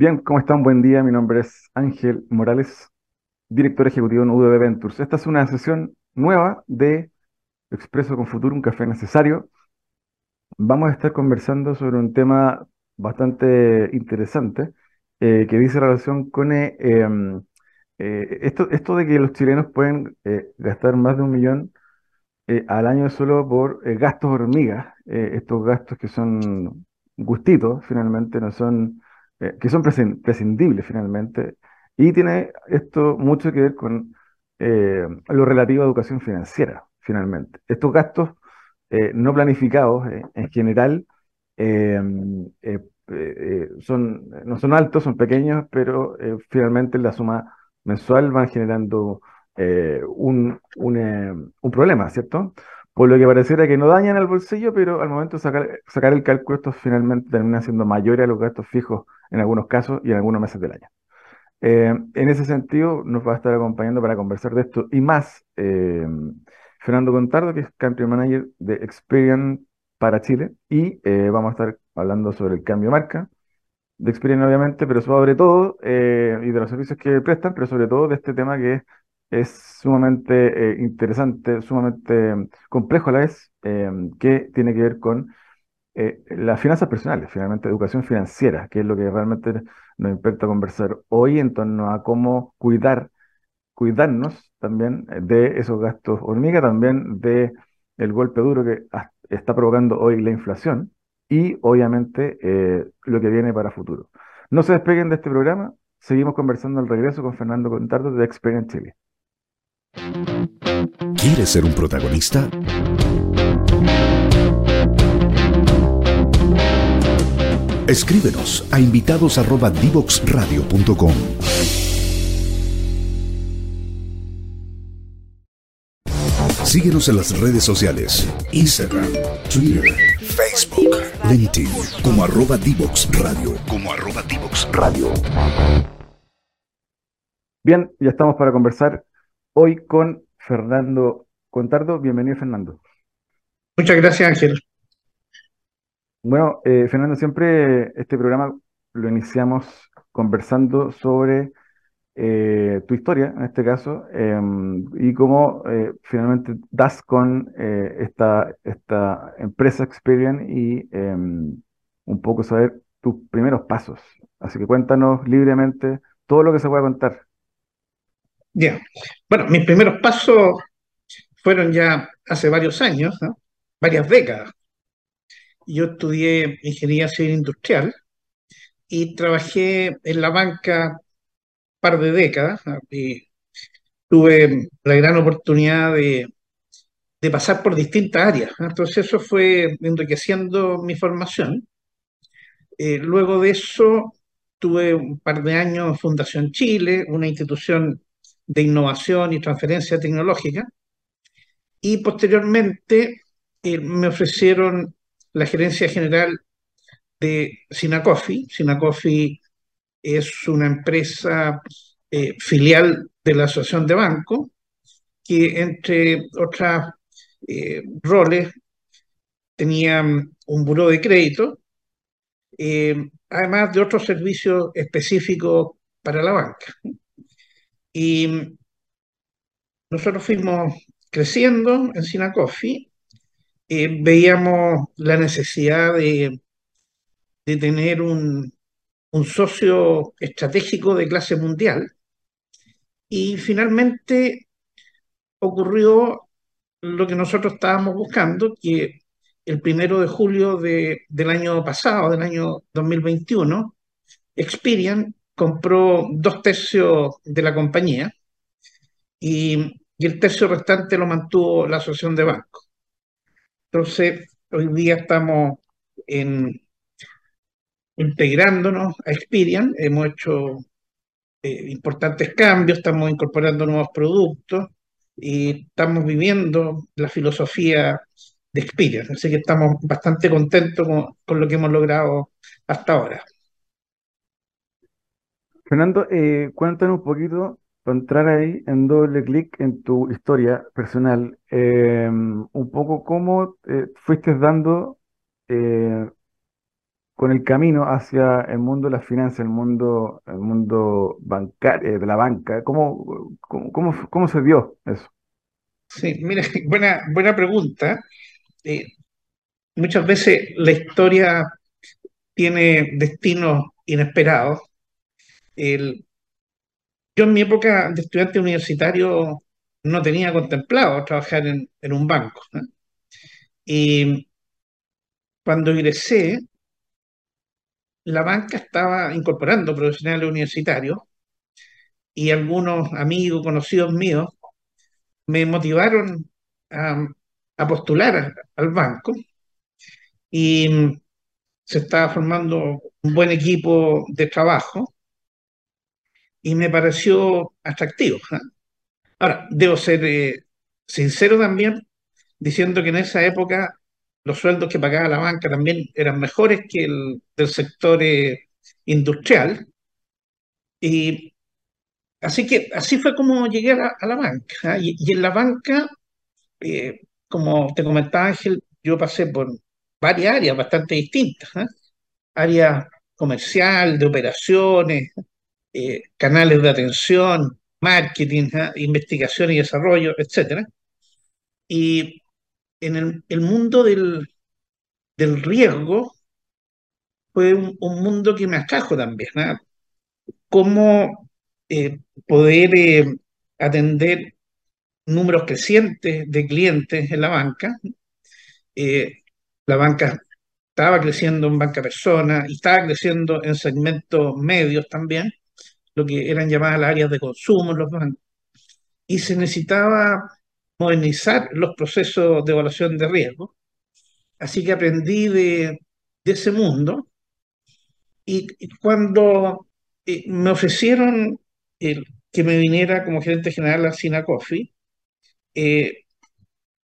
Bien, ¿cómo están? Buen día. Mi nombre es Ángel Morales, director ejecutivo en UDB Ventures. Esta es una sesión nueva de Expreso con Futuro, un café necesario. Vamos a estar conversando sobre un tema bastante interesante eh, que dice relación con eh, em, eh, esto, esto de que los chilenos pueden gastar más de un millón al año solo por gastos hormigas, estos gastos que son gustitos finalmente, no son, eh, que son prescin- prescindibles finalmente, y tiene esto mucho que ver con eh, lo relativo a educación financiera finalmente. Estos gastos eh, no planificados en general eh, son, no son altos, son pequeños, pero finalmente la suma mensual van generando un, un, eh, un problema, ¿cierto? Por lo que pareciera que no dañan al bolsillo, pero al momento de sacar, el cálculo, estos finalmente terminan siendo mayores a los gastos fijos en algunos casos y en algunos meses del año. Eh, en ese sentido, nos va a estar acompañando para conversar de esto y más eh, Fernando Contardo, que es Country Manager de Experian para Chile, y eh, vamos a estar hablando sobre el cambio de marca de Experian, obviamente, pero sobre todo, y de los servicios que prestan, pero sobre todo de este tema que es, es sumamente eh, interesante, sumamente mm, complejo a la vez, eh, que tiene que ver con eh, las finanzas personales, finalmente educación financiera, que es lo que realmente nos importa conversar hoy en torno a cómo cuidar, cuidarnos también eh, de esos gastos hormiga, también de el golpe duro que está provocando hoy la inflación y obviamente eh, lo que viene para futuro. No se despeguen de este programa, seguimos conversando al regreso con Fernando Contardo de Experian Chile. ¿Quieres ser un protagonista? Escríbenos a invitados@divoxradio.com. Síguenos en las redes sociales: Instagram, Twitter, Facebook, LinkedIn, como arroba Divox Radio. Como arroba Divox Radio. Bien, ya estamos para conversar hoy con Fernando Contardo. Bienvenido, Fernando. Muchas gracias, Ángel. Bueno, eh, Fernando, siempre este programa lo iniciamos conversando sobre eh, tu historia, en este caso, em, y cómo eh, finalmente das con eh, esta, esta empresa Experian y em, un poco saber tus primeros pasos. Así que cuéntanos libremente todo lo que se pueda contar. Bien. Bueno, mis primeros pasos fueron ya hace varios años. Varias décadas. Yo estudié ingeniería civil industrial y trabajé en la banca par de décadas, y tuve la gran oportunidad de, pasar por distintas áreas. Entonces eso fue enriqueciendo mi formación. Eh, luego de eso tuve un par de años en Fundación Chile, una institución de innovación y transferencia tecnológica, y posteriormente eh, me ofrecieron la gerencia general de Sinacofi. Sinacofi es una empresa eh, filial de la Asociación de Bancos que entre otros eh, roles tenía un buró de crédito, además de otros servicios específicos para la banca. Y nosotros fuimos creciendo en Sinacofi, eh, veíamos la necesidad de, de tener un, un socio estratégico de clase mundial. Y finalmente ocurrió lo que nosotros estábamos buscando, que el primero de julio de- del año pasado, del año 2021, Experian compró dos tercios de la compañía y, el tercio restante lo mantuvo la Asociación de Bancos. Entonces, hoy día estamos integrándonos a Experian, hemos hecho eh, importantes cambios, estamos incorporando nuevos productos y estamos viviendo la filosofía de Experian. Así que estamos bastante contentos con, con lo que hemos logrado hasta ahora. Fernando, eh, cuéntanos un poquito, para entrar ahí en doble clic en tu historia personal, eh, un poco cómo eh, fuiste dando, eh, con el camino hacia el mundo de las finanzas, el mundo, el mundo bancario, de la banca? ¿Cómo, cómo, cómo, cómo se dio eso? Sí, mira, buena, buena pregunta. Muchas veces la historia tiene destinos inesperados. El, yo en mi época de estudiante universitario no tenía contemplado trabajar en, en un banco. Y cuando ingresé, la banca estaba incorporando profesionales universitarios y algunos amigos, conocidos míos, me motivaron a, postular al banco y se estaba formando un buen equipo de trabajo y me pareció atractivo. Ahora, debo ser eh, sincero también diciendo que en esa época los sueldos que pagaba la banca también eran mejores que el del sector eh, industrial. Y así que así fue como llegué a la, banca. ¿ah? Y, en la banca, eh, como te comentaba Ángel, yo pasé por varias áreas bastante distintas. Área comercial, de operaciones, eh, canales de atención, marketing, ¿ah? investigación y desarrollo, etc. Y en el, mundo del, riesgo fue un, mundo que me atrajo también. Cómo eh, poder eh, atender números crecientes de clientes en la banca. La banca estaba creciendo en banca persona y estaba creciendo en segmentos medios también, lo que eran llamadas las áreas de consumo en los bancos. Y se necesitaba modernizar los procesos de evaluación de riesgo. Así que aprendí de, ese mundo y, cuando eh, me ofrecieron que me viniera como gerente general a Sinacofi, eh,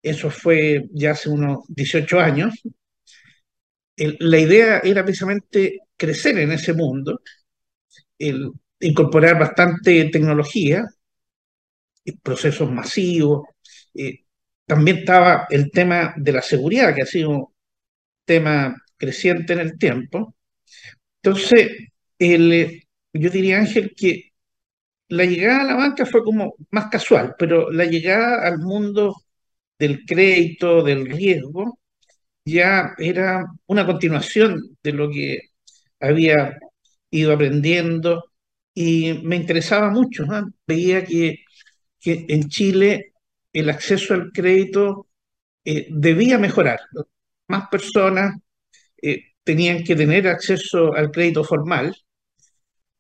eso fue ya hace unos 18 años, la idea era precisamente crecer en ese mundo, el incorporar bastante tecnología, procesos masivos, también estaba el tema de la seguridad, que ha sido un tema creciente en el tiempo. Entonces, el, yo diría, Ángel, que la llegada a la banca fue como más casual, pero la llegada al mundo del crédito, del riesgo, ya era una continuación de lo que había ido aprendiendo y me interesaba mucho. Veía que, que en Chile el acceso al crédito eh, debía mejorar. Más personas eh, tenían que tener acceso al crédito formal,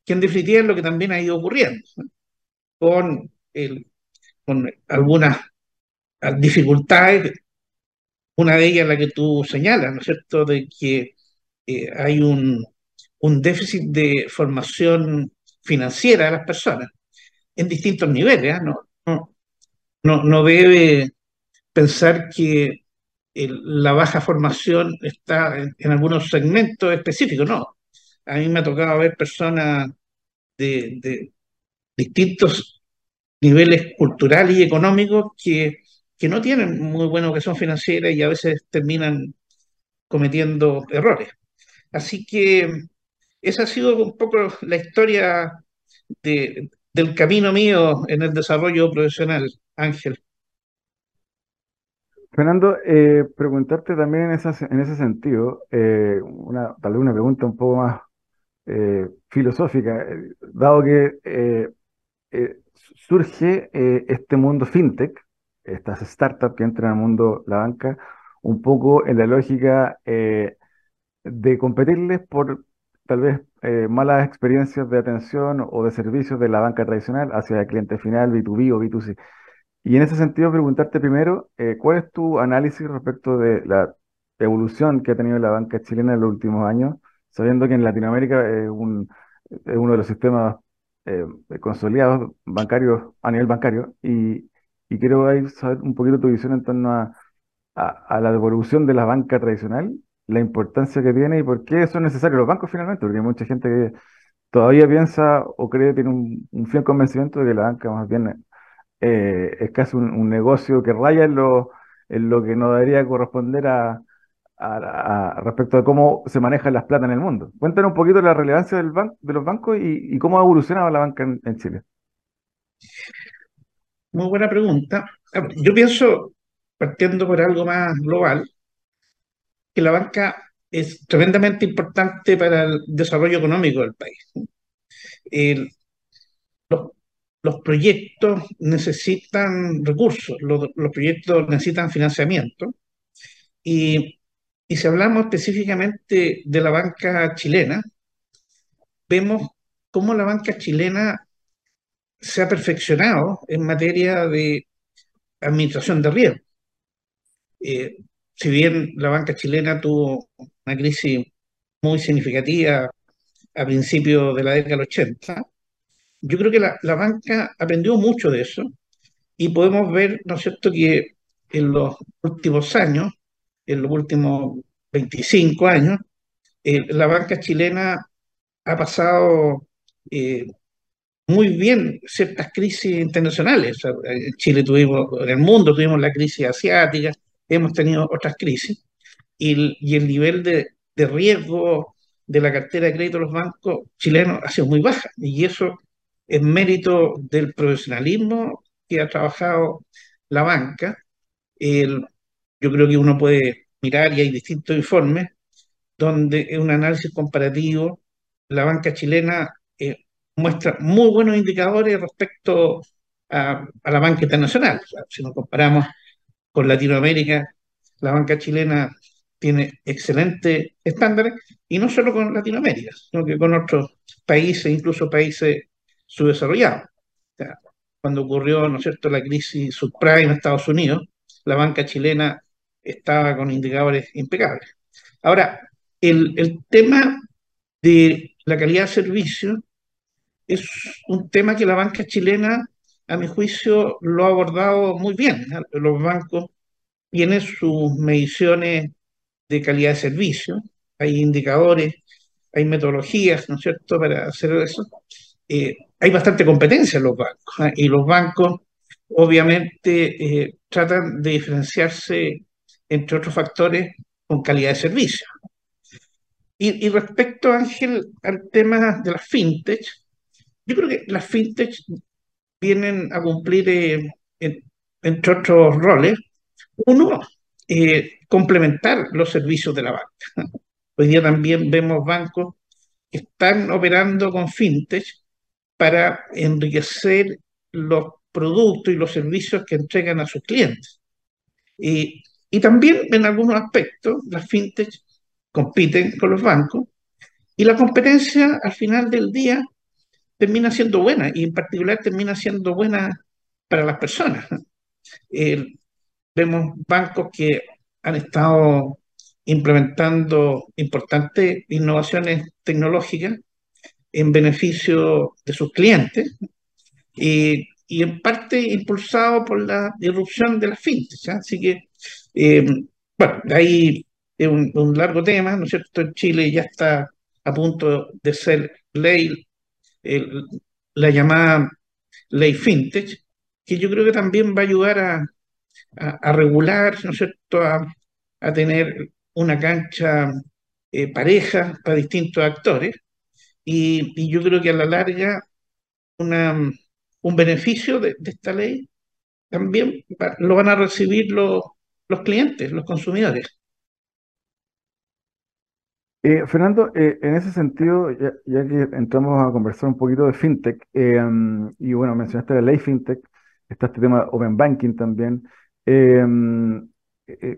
que en definitiva es lo que también ha ido ocurriendo, con, con algunas dificultades, una de ellas la que tú señalas, ¿no es cierto?, de que eh, hay un, un déficit de formación financiera de las personas en distintos niveles, ¿no? no no, debe pensar que la baja formación está en, algunos segmentos específicos, no. A mí me ha tocado ver personas de, distintos niveles culturales y económicos que, que no tienen muy buena educación financiera y a veces terminan cometiendo errores. Así que esa ha sido un poco la historia del camino mío en el desarrollo profesional. Ángel. Fernando, eh, preguntarte también en, ese sentido, eh, tal vez una pregunta un poco más eh, filosófica, dado que surge este mundo fintech, estas startups que entran al mundo la banca, un poco en la lógica de competirles por tal vez malas experiencias de atención o de servicios de la banca tradicional hacia el cliente final, B2B o B2C. Y en ese sentido, preguntarte primero, eh, ¿cuál es tu análisis respecto de la evolución que ha tenido la banca chilena en los últimos años, sabiendo que en Latinoamérica es, un, es uno de los sistemas eh, consolidados bancarios a nivel bancario? Y, y quiero ahí saber un poquito tu visión en torno a, a, la evolución de la banca tradicional, la importancia que tiene y por qué son necesarios los bancos finalmente, porque hay mucha gente que todavía piensa o cree, tiene un, fiel convencimiento de que la banca más bien eh, es casi un, negocio que raya en lo, en lo que no debería corresponder a, respecto a cómo se manejan las plata en el mundo. Cuéntanos un poquito la relevancia del de los bancos y, cómo ha evolucionado la banca en, Chile. Muy buena pregunta. Yo pienso, partiendo por algo más global, que la banca es tremendamente importante para el desarrollo económico del país. los, proyectos necesitan recursos, los, los proyectos necesitan financiamiento y y si hablamos específicamente de la banca chilena, vemos cómo la banca chilena se ha perfeccionado en materia de administración de riesgo. Eh, si bien la banca chilena tuvo una crisis muy significativa a principios de la década del 80, yo creo que la, banca aprendió mucho de eso y podemos ver, ¿no es cierto?, que en los últimos años en los últimos 25 años, eh, la banca chilena ha pasado eh, muy bien ciertas crisis internacionales. en Chile tuvimos, en el mundo tuvimos la crisis asiática, hemos tenido otras crisis, y, el nivel de, riesgo de la cartera de crédito de los bancos chilenos ha sido muy baja, y eso es mérito del profesionalismo que ha trabajado la banca. Yo creo que uno puede mirar y hay distintos informes donde en un análisis comparativo la banca chilena eh, muestra muy buenos indicadores respecto a, la banca internacional. si nos comparamos con Latinoamérica, la banca chilena tiene excelentes estándares y no solo con Latinoamérica, sino que con otros países, incluso países subdesarrollados. cuando ocurrió, ¿no es cierto?, la crisis subprime en Estados Unidos, la banca chilena estaba con indicadores impecables. Ahora, el, tema de la calidad de servicio es un tema que la banca chilena, a mi juicio, lo ha abordado muy bien. Los bancos tienen sus mediciones de calidad de servicio, hay indicadores, hay metodologías, ¿no es cierto?, para hacer eso. Eh, hay bastante competencia en los bancos ¿eh? y los bancos obviamente eh, tratan de diferenciarse entre otros factores, con calidad de servicio. Y, respecto, Ángel, al tema de las fintech, yo creo que las fintech vienen a cumplir, eh, entre otros roles, uno, eh, complementar los servicios de la banca. Hoy día también vemos bancos que están operando con fintech para enriquecer los productos y los servicios que entregan a sus clientes. Y y también en algunos aspectos las fintech compiten con los bancos y la competencia al final del día termina siendo buena y en particular termina siendo buena para las personas. vemos bancos que han estado implementando importantes innovaciones tecnológicas en beneficio de sus clientes y, y en parte impulsado por la irrupción de las fintech. Así que eh, bueno, ahí es un, largo tema, ¿no es cierto? En Chile ya está a punto de ser ley, la llamada ley fintech, que yo creo que también va a ayudar a, regular, ¿no es cierto?, a, tener una cancha eh, pareja para distintos actores. Y, yo creo que a la larga una, un beneficio de, de esta ley también lo van a recibir los los clientes, los consumidores. Eh, Fernando, eh, en ese sentido, ya, que entramos a conversar un poquito de fintech, eh, y bueno, mencionaste la ley fintech, está este tema Open Banking también.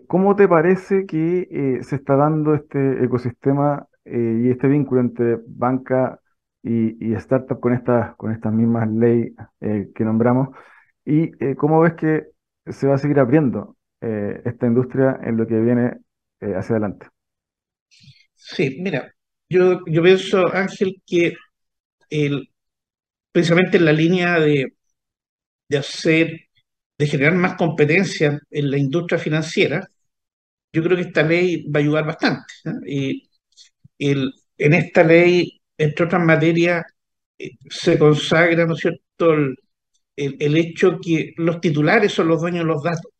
¿cómo te parece que se está dando este ecosistema y este vínculo entre banca y, y startup con estas, mismas leyes que nombramos? ¿Y cómo ves que se va a seguir abriendo eh, esta industria en lo que viene eh, hacia adelante. Sí, mira, yo, yo pienso, Ángel, que el, precisamente en la línea de, de hacer, de generar más competencia en la industria financiera, yo creo que esta ley va a ayudar bastante. Y el, en esta ley, entre otras materias, eh, se consagra, ¿no es cierto?, el, el, hecho que los titulares son los dueños de los datos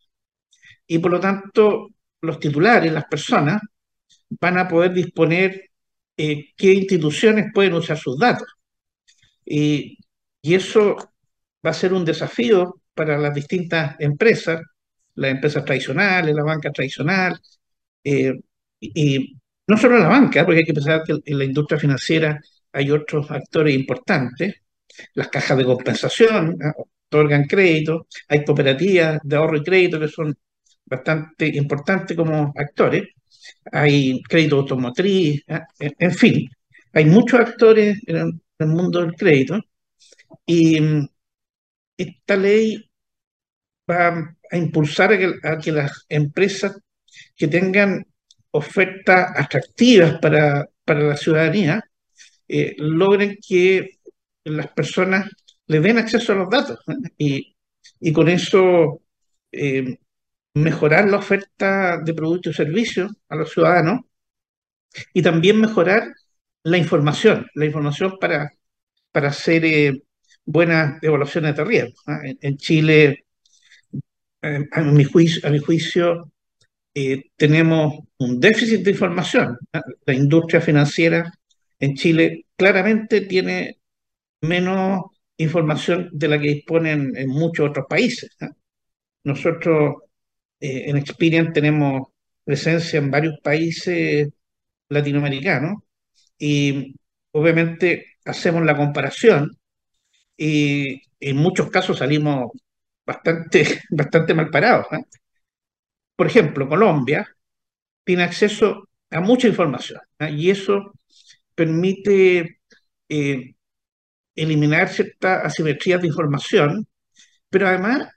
y por lo tanto los titulares, las personas, van a poder disponer eh, qué instituciones pueden usar sus datos. Y, y eso va a ser un desafío para las distintas empresas, las empresas tradicionales, la banca tradicional, eh, y, no solo la banca, porque hay que pensar que en la industria financiera hay otros actores importantes, las cajas de compensación otorgan crédito, hay cooperativas de ahorro y crédito que son bastante importantes como actores, hay crédito automotriz, en fin, hay muchos actores en el mundo del crédito y mm, esta ley va a impulsar a que, las empresas que tengan ofertas atractivas para, la ciudadanía eh, logren que las personas le den acceso a los datos y, con eso eh, mejorar la oferta de productos y servicios a los ciudadanos y también mejorar la información, la información para, para hacer eh, buenas evaluaciones de riesgo. En, Chile, eh, a, mi juicio, a mi juicio tenemos un déficit de información. La industria financiera en Chile claramente tiene menos información de la que disponen en muchos otros países. Nosotros eh, en Experian tenemos presencia en varios países latinoamericanos y obviamente hacemos la comparación y en muchos casos salimos bastante, bastante mal parados. Por ejemplo, Colombia tiene acceso a mucha información y eso permite eh, eliminar ciertas asimetrías de información, pero además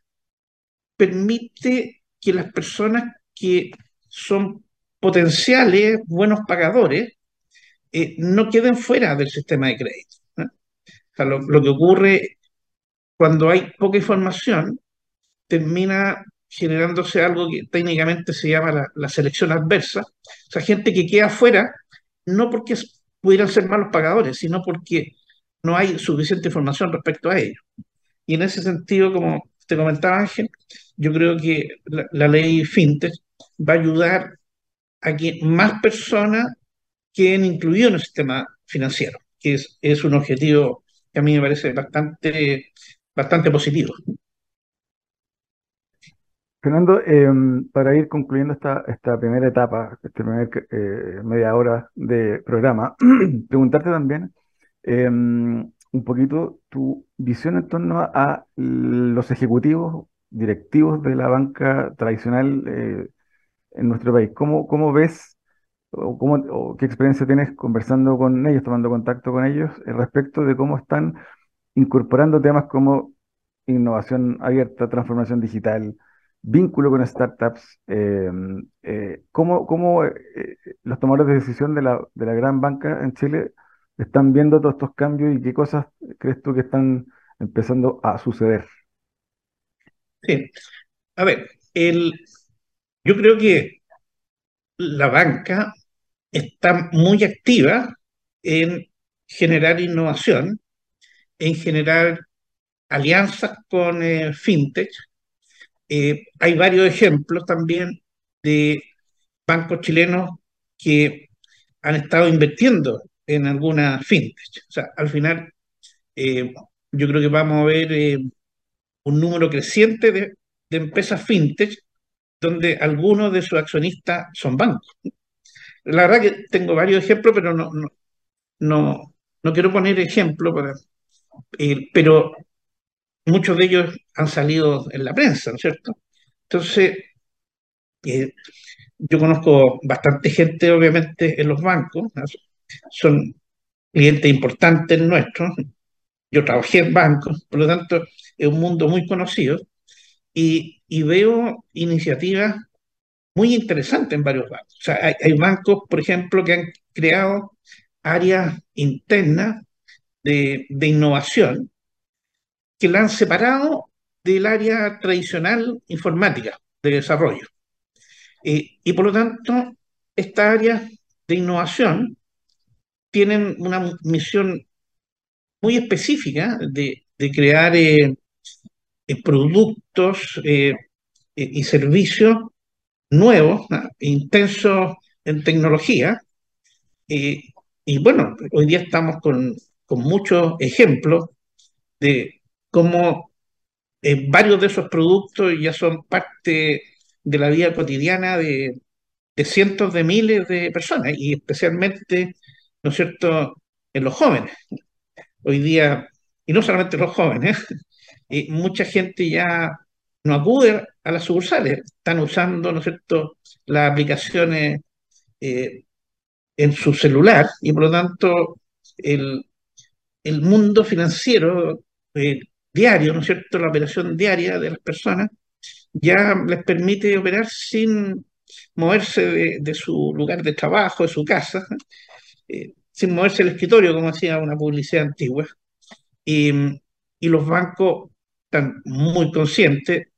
permite que las personas que son potenciales buenos pagadores eh, no queden fuera del sistema de crédito. lo, que ocurre cuando hay poca información termina generándose algo que técnicamente se llama la, la, selección adversa. O sea, gente que queda fuera, no porque pudieran ser malos pagadores, sino porque no hay suficiente información respecto a ello. Y en ese sentido, como te comentaba Ángel, yo creo que la, ley FinTech va a ayudar a que más personas queden incluidas en el sistema financiero, que es, un objetivo que a mí me parece bastante, bastante positivo. Fernando, em, para ir concluyendo esta, esta primera etapa, esta primera eh, media hora de programa, preguntarte también Em, un poquito tu visión en torno a, los ejecutivos directivos de la banca tradicional eh, en nuestro país. ¿Cómo, ves o, cómo, qué experiencia tienes conversando con ellos, tomando contacto con ellos eh, respecto de cómo están incorporando temas como innovación abierta, transformación digital, vínculo con startups, em, eh, cómo, cómo los tomadores de decisión de la, de la gran banca en Chile están viendo todos estos cambios y qué cosas crees tú que están empezando a suceder? Sí, a ver, el, yo creo que la banca está muy activa en generar innovación, en generar alianzas con eh, fintech. Eh, hay varios ejemplos también de bancos chilenos que han estado invirtiendo en alguna fintech. O sea, al final, eh, yo creo que vamos a ver un número creciente de, empresas fintech donde algunos de sus accionistas son bancos. La verdad que tengo varios ejemplos, pero no, no, no, quiero poner ejemplos, para, eh, pero muchos de ellos han salido en la prensa, ¿no es cierto? Entonces, yo conozco bastante gente, obviamente, en los bancos, son clientes importantes nuestros. Yo trabajé en bancos, por lo tanto, un mundo muy conocido y, veo iniciativas muy interesantes en varios bancos. Hay, bancos, por ejemplo, que han creado áreas internas de, innovación que la han separado del área tradicional informática de desarrollo. Eh, y por lo tanto, esta área de innovación tienen una misión muy específica de, crear eh, productos eh, y servicios nuevos, intensos en tecnología. y bueno, hoy día estamos con, con muchos ejemplos de cómo eh, varios de esos productos ya son parte de la vida cotidiana de, cientos de miles de personas y especialmente, ¿no es cierto?, en los jóvenes. Hoy día, y no solamente los jóvenes, eh, mucha gente ya no acude a las sucursales, están usando, ¿no es cierto?, las aplicaciones eh, en su celular y por lo tanto el, el mundo financiero diario, ¿no es cierto?, la operación diaria de las personas, ya les permite operar sin moverse de, su lugar de trabajo, de su casa, eh, sin moverse del escritorio, como hacía una publicidad antigua. Y, los bancos están muy conscientes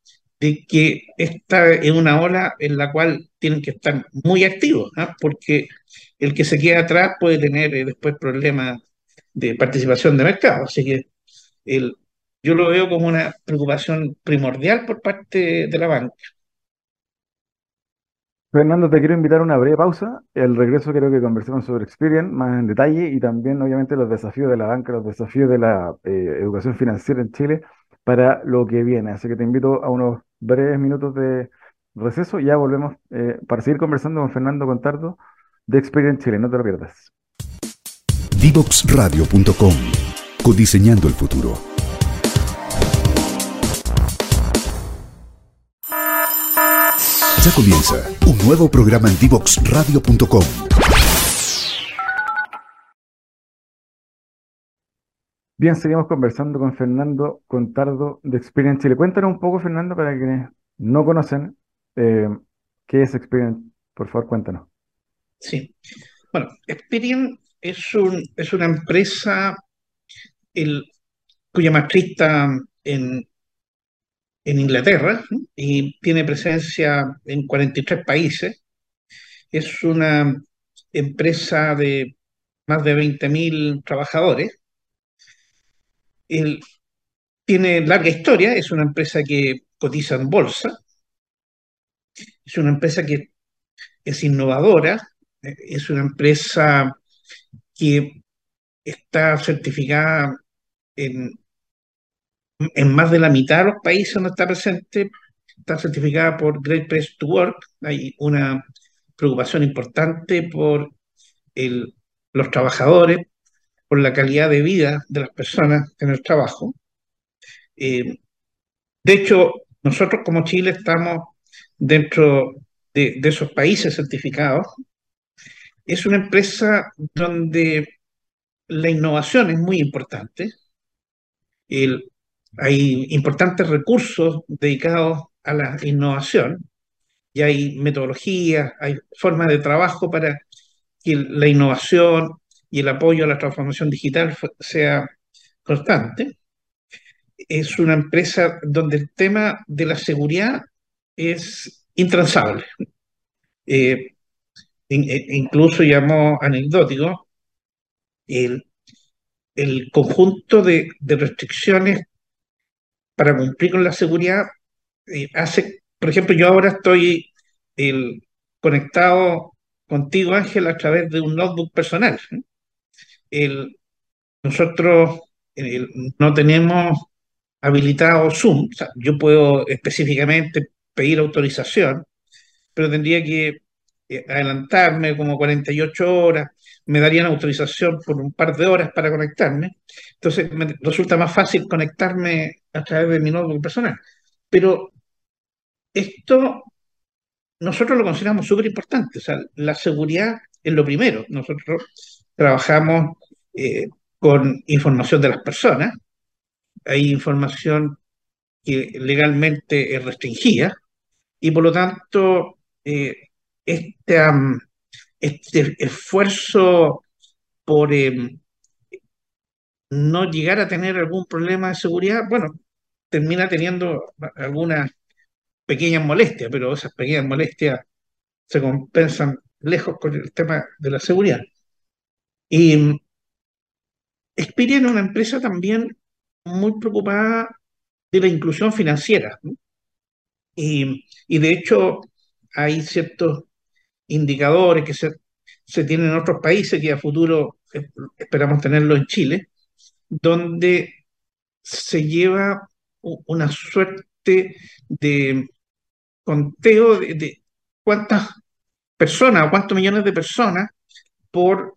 de que esta es una ola en la cual tienen que estar muy activos, ¿ah? porque el que se queda atrás puede tener eh, después problemas de participación de mercado. Así que el, yo lo veo como una preocupación primordial por parte de la banca. Fernando, te quiero invitar a una breve pausa. El regreso quiero que conversemos sobre Experian más en detalle y también obviamente los desafíos de la banca, los desafíos de la eh, educación financiera en Chile para lo que viene. Así que te invito a unos breves minutos de receso y ya volvemos eh, para seguir conversando con Fernando Contardo de Experian Chile. No te lo pierdas. Divoxradio.com Codiseñando el futuro. Ya comienza un nuevo programa en DivoxRadio.com. Bien, seguimos conversando con Fernando Contardo de Experience Chile. Cuéntanos un poco, Fernando, para quienes no conocen eh, qué es Experience. Por favor, cuéntanos. Sí. Bueno, Experience es, un, es una empresa cuya matriz está en, en Inglaterra y tiene presencia en 43 países. Es una empresa de más de 20.000 trabajadores. Tiene larga historia, es una empresa que cotiza en bolsa, es una empresa que es innovadora, es una empresa que está certificada en en más de la mitad de los países donde está presente, está certificada por Great Place to Work. Hay una preocupación importante por los trabajadores, la calidad de vida de las personas en el trabajo. Eh, de hecho, nosotros como Chile estamos dentro de, esos países certificados. Es una empresa donde la innovación es muy importante. Hay importantes recursos dedicados a la innovación y hay metodologías, hay formas de trabajo para que la innovación y el apoyo a la transformación digital sea constante. Es una empresa donde el tema de la seguridad es intransable. Eh, e, incluso llamó anecdótico el, el conjunto de, de restricciones para cumplir con la seguridad eh, hace, por ejemplo, yo ahora estoy conectado contigo, Ángel, a través de un notebook personal. Nosotros no tenemos habilitado Zoom, yo puedo específicamente pedir autorización, pero tendría que eh, adelantarme como 48 horas, me darían autorización por un par de horas para conectarme. Entonces resulta más fácil conectarme a través de mi notebook personal. Pero esto nosotros lo consideramos súper importante. O sea, la seguridad es lo primero. Nosotros trabajamos eh, con información de las personas. Hay información que legalmente es restringida y por lo tanto este, este esfuerzo por em, no llegar a tener algún problema de seguridad, bueno, termina teniendo algunas pequeñas molestias, pero esas pequeñas molestias se compensan lejos con el tema de la seguridad. Y Experian es una empresa también muy preocupada de la inclusión financiera. Y, y, de hecho, hay ciertos indicadores que se, se tienen en otros países que a futuro eh, esperamos tenerlo en Chile, donde se lleva una suerte de conteo de, cuántas personas o cuántos millones de personas por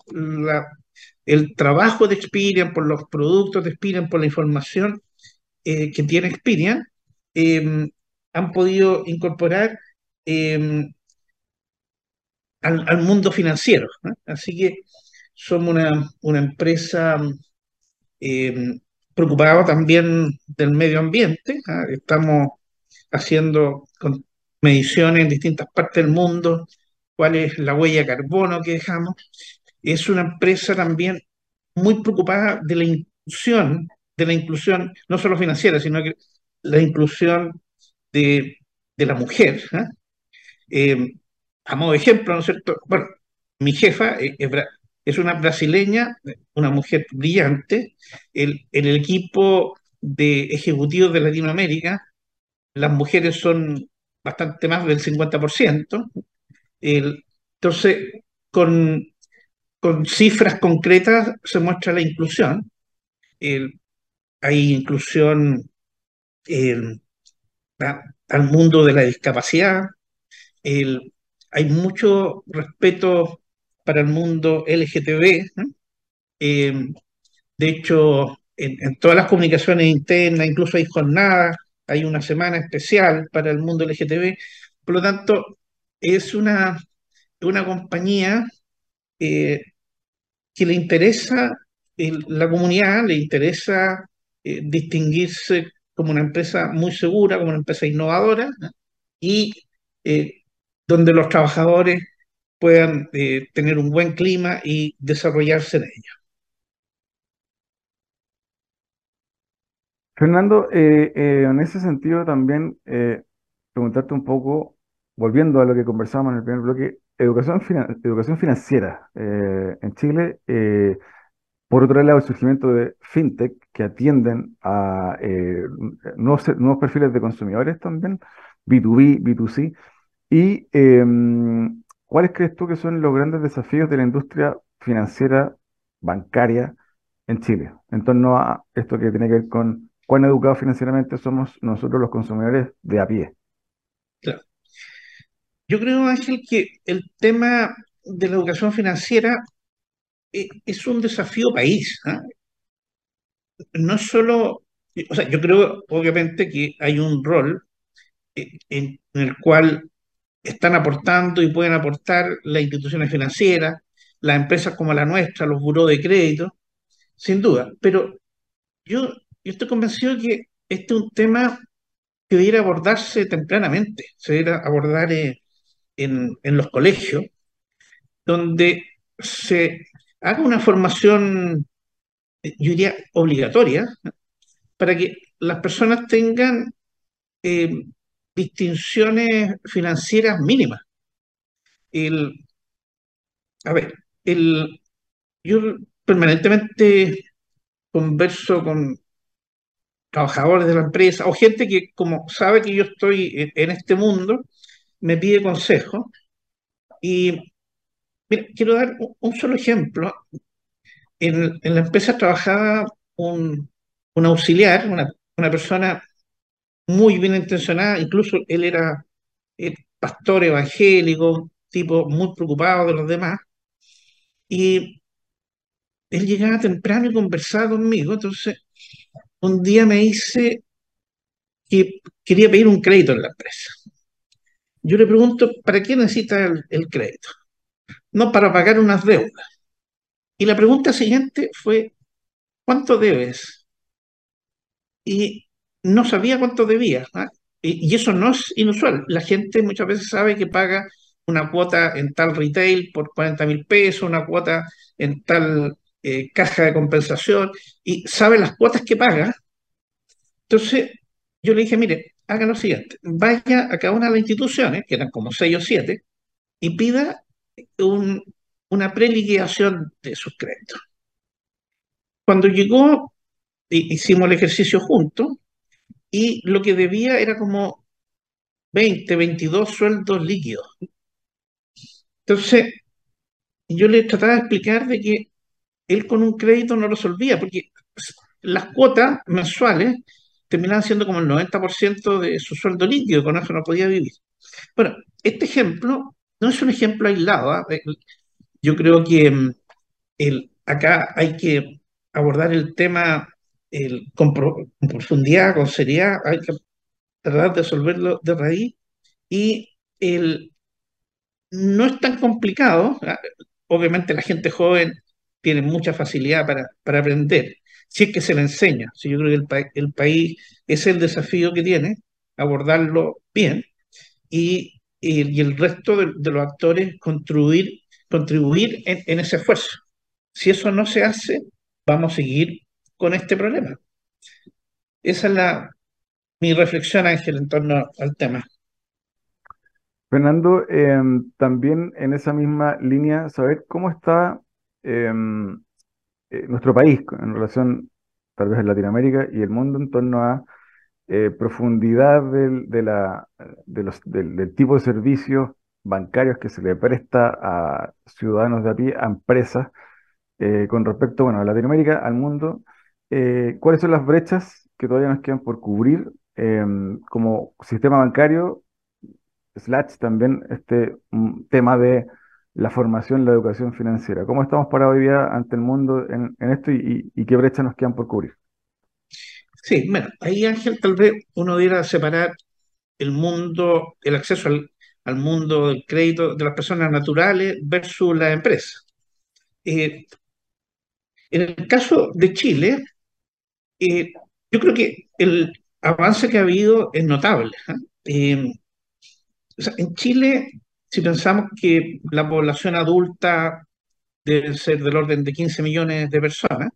el trabajo de Experian, por los productos de Experian, por la información eh, que tiene Experian, em, han podido incorporar em, al, mundo financiero. Así que somos una, empresa em, preocupada también del medio ambiente. Estamos haciendo mediciones en distintas partes del mundo, cuál es la huella de carbono que dejamos. Es una empresa también muy preocupada de la inclusión, de la inclusión no solo financiera, sino que la inclusión de, la mujer. Eh, a modo de ejemplo, ¿no es cierto? Bueno, mi jefa es, una brasileña, una mujer brillante. El, el equipo de ejecutivos de Latinoamérica, las mujeres son bastante más del 50%. Entonces, con, con, cifras concretas se muestra la inclusión. hay inclusión al mundo de la discapacidad. hay mucho respeto para el mundo LGTB. de hecho, en, en, todas las comunicaciones internas, incluso hay jornadas hay una semana especial para el mundo LGTB. Por lo tanto, es una, una compañía eh, que le interesa la comunidad, le interesa eh, distinguirse como una empresa muy segura, como una empresa innovadora y eh, donde los trabajadores puedan tener un buen clima y desarrollarse en ella. Fernando, en ese sentido también preguntarte un poco, volviendo a lo que conversábamos en el primer bloque, educación, educación financiera en Chile, por otro lado, el surgimiento de fintech que atienden a nuevos, nuevos perfiles de consumidores también, B2B, B2C, y em, ¿cuáles crees tú que son los grandes desafíos de la industria financiera bancaria en Chile, en torno a esto que tiene que ver con cuán educados financieramente somos nosotros los consumidores de a pie. Yo creo, Ángel, que el tema de la educación financiera eh, es un desafío país. ¿ah? No solo, o sea, yo creo obviamente que hay un rol eh, en, el cual están aportando y pueden aportar las instituciones financieras, las empresas como la nuestra, los buros de crédito, sin duda. Pero yo yo estoy convencido que este es un tema que debería abordarse tempranamente, se debería abordar eh, en, los colegios, donde se haga una formación, yo diría, obligatoria, para que las personas tengan eh, distinciones financieras mínimas. a ver, el, yo permanentemente converso con trabajadores de la empresa o gente que como sabe que yo estoy en, este mundo, me pide consejo. Y quiero dar un, solo ejemplo. En, la empresa trabajaba un, auxiliar, una, persona muy bien intencionada, incluso él era el pastor evangélico, tipo muy preocupado de los demás. Y él llegaba temprano y conversaba conmigo, entonces un día me dice que quería pedir un crédito en la empresa. Yo le pregunto, ¿para qué necesita el, crédito? No, para pagar unas deudas. Y la pregunta siguiente fue, ¿cuánto debes? Y no sabía cuánto debía. ¿ah? Y, eso no es inusual. La gente muchas veces sabe que paga una cuota en tal retail por 40 mil pesos, una cuota en tal eh, caja de compensación y sabe las cuotas que paga. Entonces, yo le dije, mire, haga lo siguiente, vaya a cada una de las instituciones, que eran como seis o siete, y pida una preliquidación de sus créditos. Cuando llegó, hicimos el ejercicio juntos, y lo que debía era como 20, 22 sueldos líquidos. Entonces, yo le trataba de explicar de que él con un crédito no resolvía, porque las cuotas mensuales terminaban siendo como el 90% de su sueldo líquido, con eso no podía vivir. Bueno, este ejemplo no es un ejemplo aislado. ¿ah? Yo creo que mm, el, acá hay que abordar el tema el, con, profundidad, con seriedad, hay que tratar de resolverlo de raíz y el, no es tan complicado. ¿ah? Obviamente la gente joven tiene mucha facilidad para, para aprender, si es que se le enseña. Si yo creo que el, el país es el desafío que tiene, abordarlo bien y, y, el resto de, los actores contribuir, contribuir en, en ese esfuerzo. Si eso no se hace, vamos a seguir con este problema. Esa es la, mi reflexión, Ángel, en torno al tema. Fernando, em, también en esa misma línea, saber cómo está em, eh, nuestro país en relación, tal vez, en Latinoamérica y el mundo en torno a eh, profundidad del, de la, de los, del, tipo de servicios bancarios que se le presta a ciudadanos de a pie, a empresas, eh, con respecto, bueno, a Latinoamérica, al mundo. ¿cuáles son las brechas que todavía nos quedan por cubrir em, como sistema bancario slash también este tema de la formación, la educación financiera. ¿Cómo estamos para hoy día ante el mundo en, esto y, qué brechas nos quedan por cubrir? Sí, bueno, ahí Ángel, tal vez uno debiera separar el mundo, el acceso al, mundo del crédito de las personas naturales versus la empresa. Eh, en el caso de Chile, eh, yo creo que el avance que ha habido es notable. ¿eh? en Chile, si pensamos que la población adulta debe ser del orden de 15 millones de personas,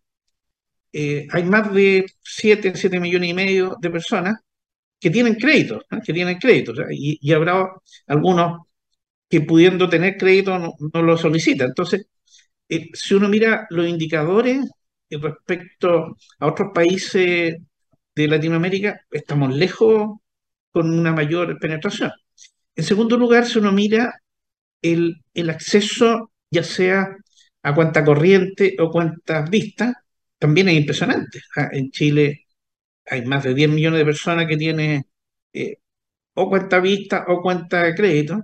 eh, hay más de 7, 7 millones y medio de personas que tienen créditos, que tienen créditos, y, habrá algunos que pudiendo tener crédito no, lo solicitan. Entonces, eh, si uno mira los indicadores respecto a otros países de Latinoamérica, estamos lejos con una mayor penetración. En segundo lugar, si uno mira el, acceso, ya sea a cuenta corriente o cuentas vistas, también es impresionante. Ah, en Chile hay más de 10 millones de personas que tienen eh, o cuenta vista o cuenta crédito.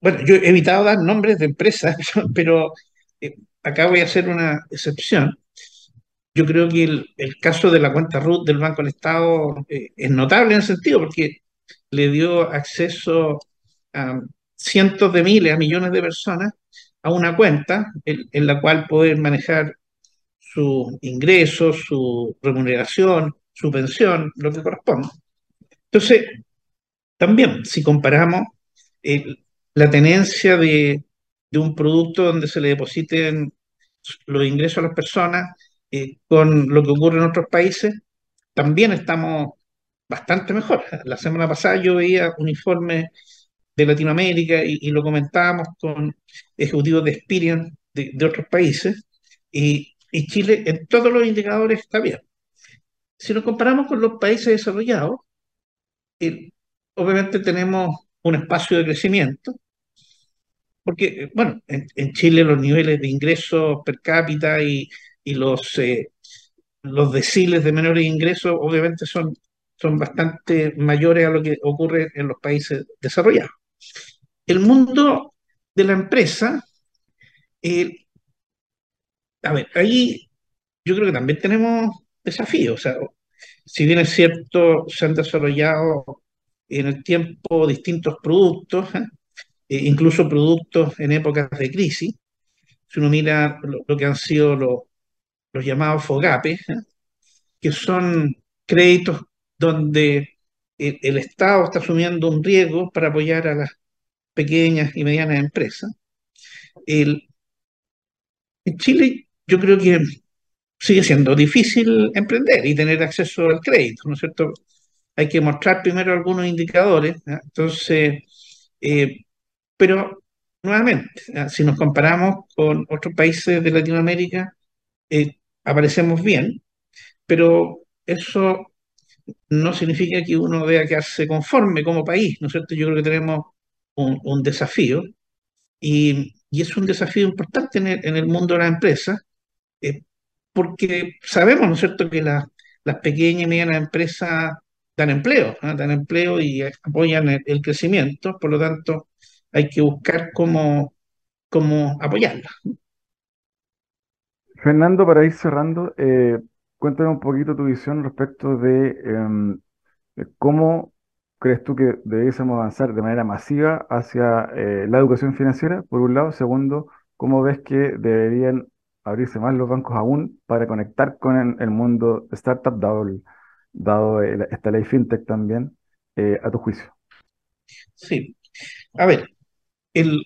bueno, yo he evitado dar nombres de empresas, pero eh, acá voy a hacer una excepción. Yo creo que el, caso de la cuenta RUT del Banco del Estado eh, es notable en el sentido porque le dio acceso a cientos de miles, a millones de personas a una cuenta en, la cual poder manejar su ingreso, su remuneración, su pensión, lo que corresponde. Entonces, también, si comparamos eh, la tenencia de, un producto donde se le depositen los ingresos a las personas eh, con lo que ocurre en otros países, también estamos bastante mejor. La semana pasada yo veía un informe de Latinoamérica y, lo comentábamos con ejecutivos de Experian de, otros países y, Chile en todos los indicadores está bien. Si nos comparamos con los países desarrollados, eh, obviamente tenemos un espacio de crecimiento, porque, bueno, en, en Chile los niveles de ingresos per cápita y, y los, eh, los deciles de menores ingresos obviamente son, son bastante mayores a lo que ocurre en los países desarrollados. El mundo de la empresa, eh, a ver, ahí yo creo que también tenemos desafíos. O sea, si bien es cierto, se han desarrollado en el tiempo distintos productos, ¿eh? e incluso productos en épocas de crisis. Si uno mira lo que han sido los, los llamados FOGAPE, ¿eh? que son créditos donde el, Estado está asumiendo un riesgo para apoyar a las pequeñas y medianas empresas. en Chile yo creo que sigue siendo difícil emprender y tener acceso al crédito, ¿no es cierto? Hay que mostrar primero algunos indicadores, ¿eh? entonces, eh, pero nuevamente, si nos comparamos con otros países de Latinoamérica, aparecemos bien, pero eso no significa que uno deba quedarse conforme como país, ¿no es cierto? Yo creo que tenemos un, desafío y, es un desafío importante en el, mundo de la empresa, eh, porque sabemos, ¿no es cierto?, que las pequeñas y medianas empresas dan empleo, dan empleo y apoyan el, crecimiento, por lo tanto hay que buscar cómo, cómo apoyarlas. Fernando, para ir cerrando, eh, cuéntame un poquito tu visión respecto de, em, cómo crees tú que debiésemos avanzar de manera masiva hacia eh, la educación financiera, por un lado. Segundo, cómo ves que deberían abrirse más los bancos aún para conectar con el, mundo startup, dado, dado esta ley fintech también, eh, a tu juicio. Sí. A ver, el,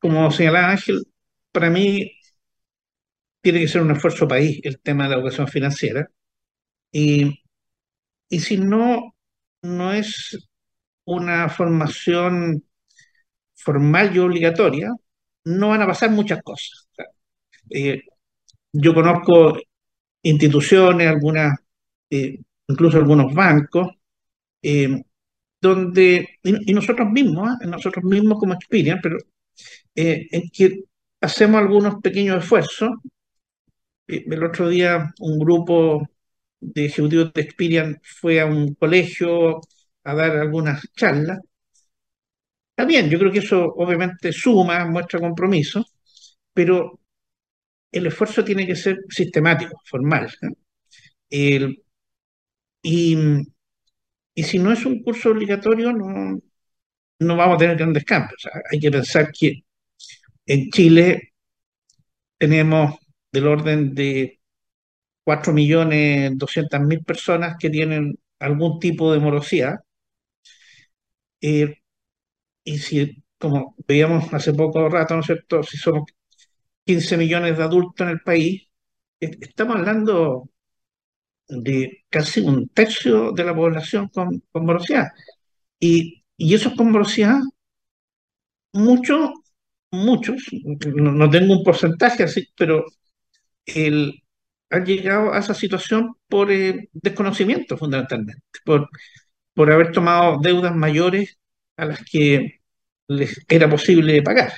como señalaba Ángel, para mí tiene que ser un esfuerzo país el tema de la educación financiera. Y, y si no, no es una formación formal y obligatoria, no van a pasar muchas cosas. Eh, yo conozco instituciones, algunas, eh, incluso algunos bancos, eh, donde, y, nosotros mismos, nosotros mismos como Experian, pero en que hacemos algunos pequeños esfuerzos el otro día un grupo de ejecutivos de Experian fue a un colegio a dar algunas charlas. Está bien, yo creo que eso obviamente suma, muestra compromiso, pero el esfuerzo tiene que ser sistemático, formal. y, si no es un curso obligatorio, no, no vamos a tener grandes cambios. hay que pensar que en Chile tenemos del orden de 4.200.000 personas que tienen algún tipo de morosidad. Eh, y si, como veíamos hace poco rato, ¿no es cierto? Si somos 15 millones de adultos en el país, estamos hablando de casi un tercio de la población con, morosidad. Y, y esos con morosidad, muchos, muchos, no, no, tengo un porcentaje así, pero el, han llegado a esa situación por eh, desconocimiento fundamentalmente, por, por haber tomado deudas mayores a las que les era posible pagar.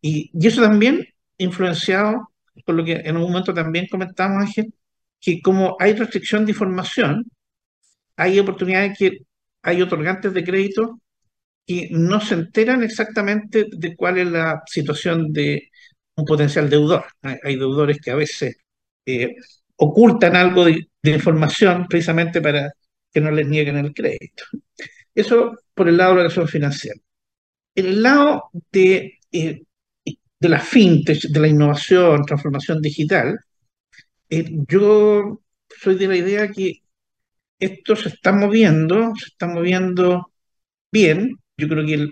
Y, y eso también influenciado por lo que en un momento también comentamos, Ángel, que como hay restricción de información, hay oportunidades que hay otorgantes de crédito que no se enteran exactamente de cuál es la situación de un potencial deudor. Hay, deudores que a veces eh, ocultan algo de, información precisamente para que no les nieguen el crédito. Eso por el lado de la educación financiera. En el lado de, eh, de la fintech, de la innovación, transformación digital, eh, yo soy de la idea que esto se está moviendo, se está moviendo bien. Yo creo que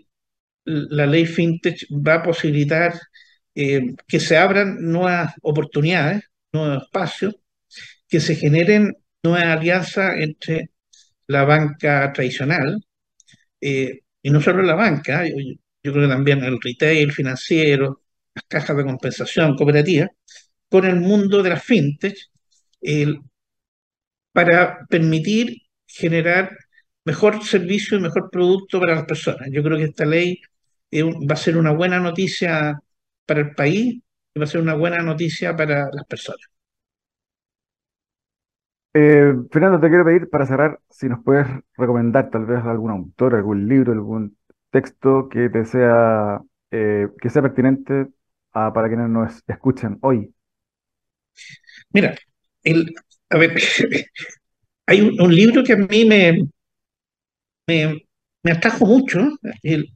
la ley fintech va a posibilitar eh, que se abran nuevas oportunidades, nuevos espacios, que se generen nuevas alianzas entre la banca tradicional, eh, y no solo la banca, yo, creo que también el retail financiero, las cajas de compensación cooperativa, con el mundo de las fintech, para permitir generar mejor servicio y mejor producto para las personas. Yo creo que esta ley eh, va a ser una buena noticia para el país y va a ser una buena noticia para las personas. Eh, Fernando, te quiero pedir para cerrar si nos puedes recomendar tal vez algún autor, algún libro, algún texto que te sea eh, que sea pertinente para quienes nos escuchan hoy. Mira, el, a ver, hay un, libro que a mí me, me, me atrajo mucho, el,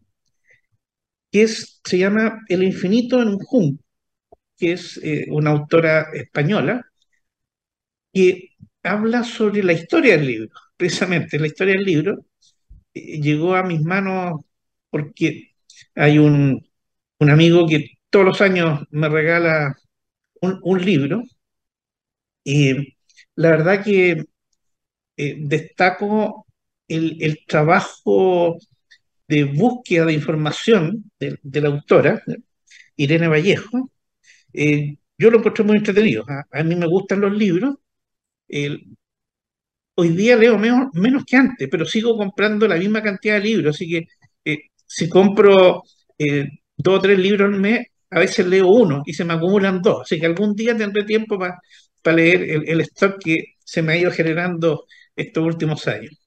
que es, se llama El infinito en un junco, que es eh, una autora española, que habla sobre la historia del libro, precisamente la historia del libro. Eh, llegó a mis manos porque hay un, amigo que todos los años me regala un, libro y la verdad que eh, destaco el, el, trabajo de búsqueda de información de, la autora, Irene Vallejo, eh, yo lo encontré muy entretenido. A, mí me gustan los libros. hoy día leo menos, menos que antes, pero sigo comprando la misma cantidad de libros, así que eh, si compro eh, dos o tres libros al mes, a veces leo uno y se me acumulan dos, así que algún día tendré tiempo para leer el, el stock que se me ha ido generando estos últimos años.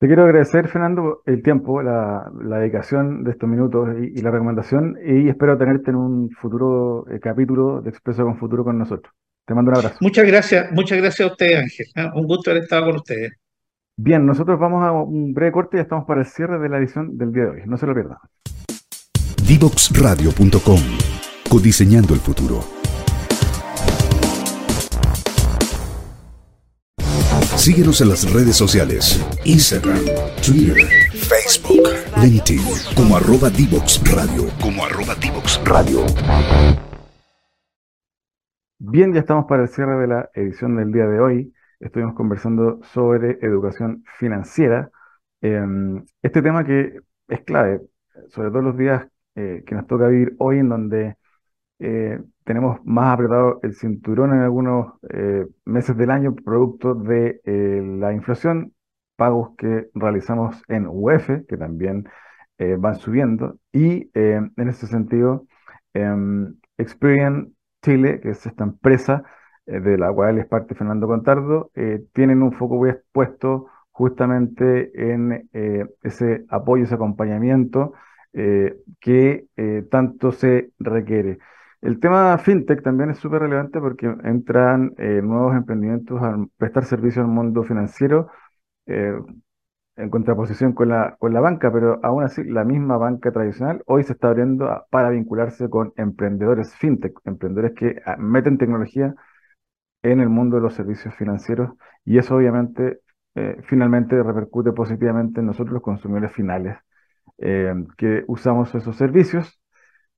Te quiero agradecer, Fernando, el tiempo, la, dedicación de estos minutos y, la recomendación y espero tenerte en un futuro eh, capítulo de Expreso con Futuro con nosotros. Te mando un abrazo. Muchas gracias, muchas gracias a usted, Ángel. ¿eh? Un gusto haber estado con ustedes. Bien, nosotros vamos a un breve corte y estamos para el cierre de la edición del día de hoy. No se lo pierdan. Divoxradio.com Codiseñando el futuro. Síguenos en las redes sociales, Instagram, Twitter, Facebook, LinkedIn, como arroba Divox Radio, como arroba Divox Radio. Bien, ya estamos para el cierre de la edición del día de hoy. Estuvimos conversando sobre educación financiera. Em, este tema que es clave, sobre todo los días eh, que nos toca vivir hoy, en donde eh, tenemos más apretado el cinturón en algunos eh, meses del año, producto de la inflación, pagos que realizamos en UF, que también van subiendo, y en ese sentido, em, Experian Chile, que es esta empresa de la cual es parte Fernando Contardo, tienen un foco puesto justamente en ese apoyo, ese acompañamiento que tanto se requiere. El tema fintech también es súper relevante porque entran eh, nuevos emprendimientos a prestar servicio al mundo financiero eh, en contraposición con la, con la banca, pero aún así la misma banca tradicional hoy se está abriendo para vincularse con emprendedores fintech, emprendedores que ah, meten tecnología en el mundo de los servicios financieros y eso obviamente eh, finalmente repercute positivamente en nosotros los consumidores finales que usamos esos servicios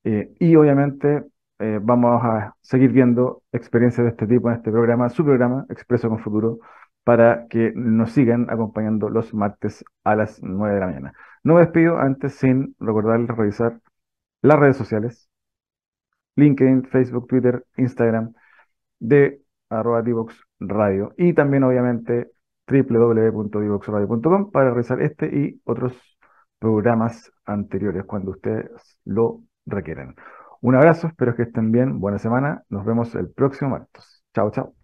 y obviamente eh, vamos a seguir viendo experiencias de este tipo en este programa, su programa Expreso con Futuro, para que nos sigan acompañando los martes a las 9 de la mañana. No me despido antes sin recordarles revisar las redes sociales, LinkedIn, Facebook, Twitter, Instagram de arroba Radio y también obviamente www.divoxradio.com para revisar este y otros programas anteriores cuando ustedes lo requieran. Un abrazo, espero que estén bien, buena semana, nos vemos el próximo martes. Chao, chao.